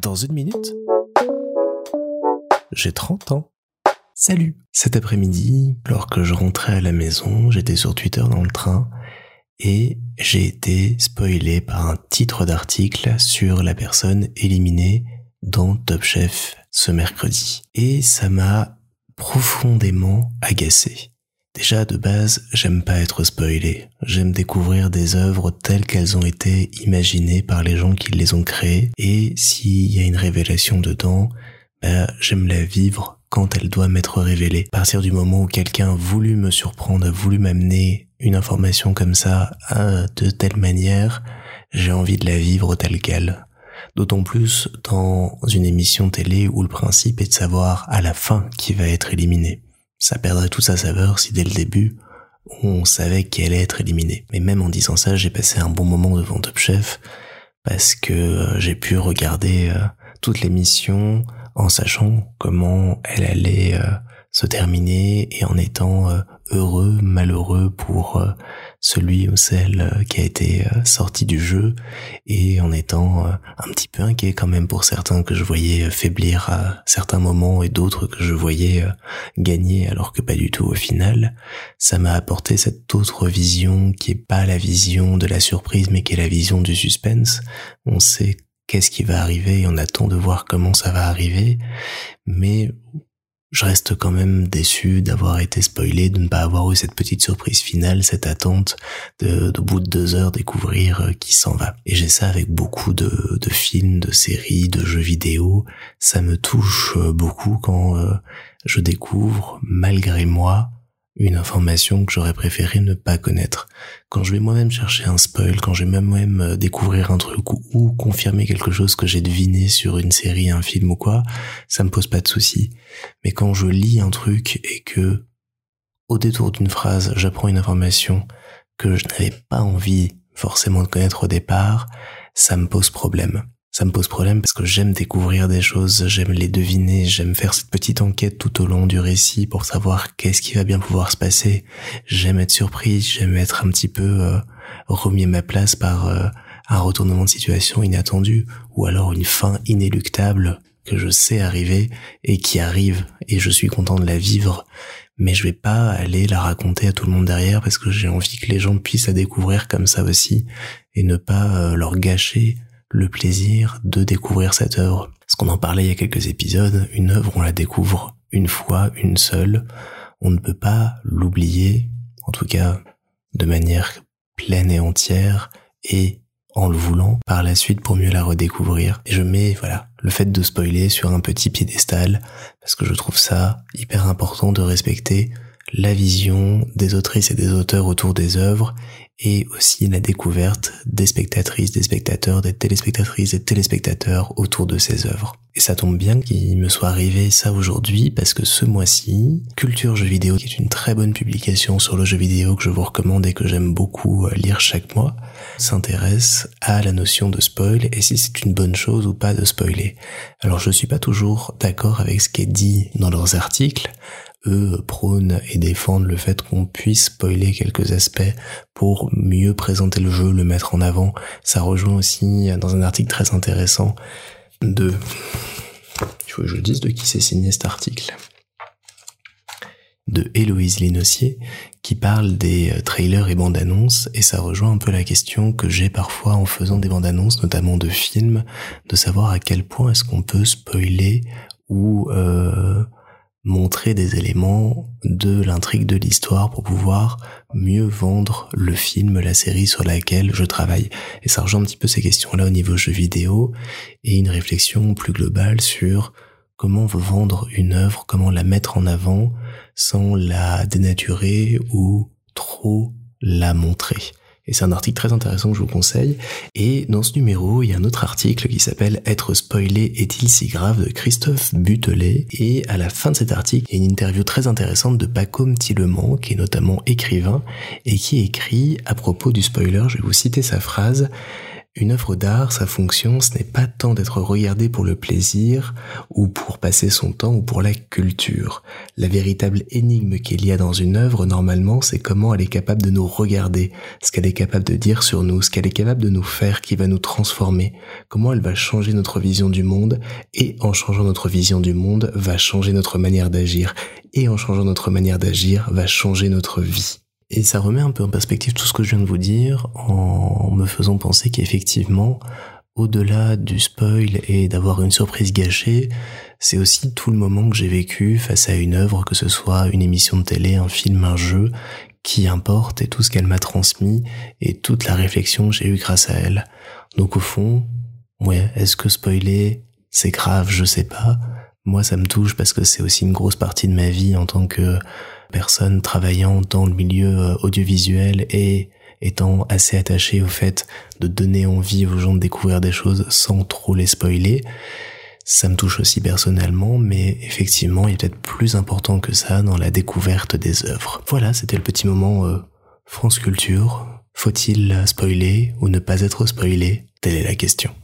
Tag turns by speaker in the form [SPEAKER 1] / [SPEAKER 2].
[SPEAKER 1] Dans une minute, j'ai 30 ans. Salut Cet après-midi, alors que je rentrais à la maison, j'étais sur Twitter dans le train et j'ai été spoilé par un titre d'article sur la personne éliminée dans Top Chef ce mercredi. Et ça m'a profondément agacé. Déjà de base, j'aime pas être spoilé. J'aime découvrir des œuvres telles qu'elles ont été imaginées par les gens qui les ont créées. Et s'il y a une révélation dedans, bah, j'aime la vivre quand elle doit m'être révélée. À partir du moment où quelqu'un a voulu me surprendre, a voulu m'amener une information comme ça de telle manière, j'ai envie de la vivre telle qu'elle. D'autant plus dans une émission télé où le principe est de savoir à la fin qui va être éliminé. Ça perdrait toute sa saveur si dès le début on savait qui allait être éliminé. Mais même en disant ça, j'ai passé un bon moment devant Top Chef parce que euh, j'ai pu regarder euh, toute l'émission en sachant comment elle allait euh, se terminer et en étant euh, heureux, malheureux pour euh, celui ou celle qui a été sorti du jeu et en étant un petit peu inquiet quand même pour certains que je voyais faiblir à certains moments et d'autres que je voyais gagner alors que pas du tout au final, ça m'a apporté cette autre vision qui est pas la vision de la surprise mais qui est la vision du suspense. On sait qu'est-ce qui va arriver et on attend de voir comment ça va arriver. Mais je reste quand même déçu d'avoir été spoilé, de ne pas avoir eu cette petite surprise finale, cette attente de, de bout de deux heures découvrir euh, qui s'en va. Et j'ai ça avec beaucoup de, de, films, de séries, de jeux vidéo. Ça me touche euh, beaucoup quand euh, je découvre, malgré moi, une information que j'aurais préféré ne pas connaître. Quand je vais moi-même chercher un spoil, quand je vais moi-même euh, découvrir un truc ou, confirmer quelque chose que j'ai deviné sur une série, un film ou quoi, ça me pose pas de soucis. Mais quand je lis un truc et que, au détour d'une phrase, j'apprends une information que je n'avais pas envie forcément de connaître au départ, ça me pose problème ça me pose problème parce que j'aime découvrir des choses, j'aime les deviner, j'aime faire cette petite enquête tout au long du récit pour savoir qu'est-ce qui va bien pouvoir se passer. J'aime être surprise, j'aime être un petit peu euh, remis à ma place par euh, un retournement de situation inattendu ou alors une fin inéluctable que je sais arriver et qui arrive et je suis content de la vivre mais je vais pas aller la raconter à tout le monde derrière parce que j'ai envie que les gens puissent la découvrir comme ça aussi et ne pas euh, leur gâcher le plaisir de découvrir cette œuvre. Parce qu'on en parlait il y a quelques épisodes, une œuvre on la découvre une fois, une seule, on ne peut pas l'oublier, en tout cas de manière pleine et entière, et en le voulant par la suite pour mieux la redécouvrir. Et je mets, voilà, le fait de spoiler sur un petit piédestal, parce que je trouve ça hyper important de respecter la vision des autrices et des auteurs autour des œuvres et aussi la découverte des spectatrices, des spectateurs, des téléspectatrices et téléspectateurs autour de ces œuvres. Et ça tombe bien qu'il me soit arrivé ça aujourd'hui parce que ce mois-ci, Culture Jeux Vidéo, qui est une très bonne publication sur le jeu vidéo que je vous recommande et que j'aime beaucoup euh, lire chaque mois, s'intéresse à la notion de spoil et si c'est une bonne chose ou pas de spoiler. Alors je suis pas toujours d'accord avec ce qui est dit dans leurs articles, eux prônent et défendent le fait qu'on puisse spoiler quelques aspects pour mieux présenter le jeu, le mettre en avant. Ça rejoint aussi dans un article très intéressant de... Il faut que je dise de qui s'est signé cet article de Héloïse Linossier qui parle des euh, trailers et bandes annonces et ça rejoint un peu la question que j'ai parfois en faisant des bandes annonces notamment de films de savoir à quel point est-ce qu'on peut spoiler ou euh, montrer des éléments de l'intrigue de l'histoire pour pouvoir mieux vendre le film, la série sur laquelle je travaille. Et ça rejoint un petit peu ces questions-là au niveau jeu vidéo et une réflexion plus globale sur comment vendre une œuvre, comment la mettre en avant sans la dénaturer ou trop la montrer. Et c'est un article très intéressant que je vous conseille. Et dans ce numéro, il y a un autre article qui s'appelle Être spoilé est-il si grave? de Christophe Butelet. Et à la fin de cet article, il y a une interview très intéressante de Pacôme Tillemont, qui est notamment écrivain, et qui écrit à propos du spoiler, je vais vous citer sa phrase, Une œuvre d'art, sa fonction, ce n'est pas tant d'être regardée pour le plaisir ou pour passer son temps ou pour la culture. La véritable énigme qu'il y a dans une œuvre, normalement, c'est comment elle est capable de nous regarder, ce qu'elle est capable de dire sur nous, ce qu'elle est capable de nous faire, qui va nous transformer, comment elle va changer notre vision du monde et en changeant notre vision du monde, va changer notre manière d'agir et en changeant notre manière d'agir, va changer notre vie. Et ça remet un peu en perspective tout ce que je viens de vous dire en me faisant penser qu'effectivement, au-delà du spoil et d'avoir une surprise gâchée, c'est aussi tout le moment que j'ai vécu face à une œuvre, que ce soit une émission de télé, un film, un jeu, qui importe et tout ce qu'elle m'a transmis et toute la réflexion que j'ai eue grâce à elle. Donc au fond, ouais, est-ce que spoiler, c'est grave, je sais pas. Moi, ça me touche parce que c'est aussi une grosse partie de ma vie en tant que personne travaillant dans le milieu euh, audiovisuel et étant assez attaché au fait de donner envie aux gens de découvrir des choses sans trop les spoiler. Ça me touche aussi personnellement, mais effectivement, il est peut-être plus important que ça dans la découverte des œuvres. Voilà, c'était le petit moment euh, France Culture. Faut-il spoiler ou ne pas être spoilé? Telle est la question.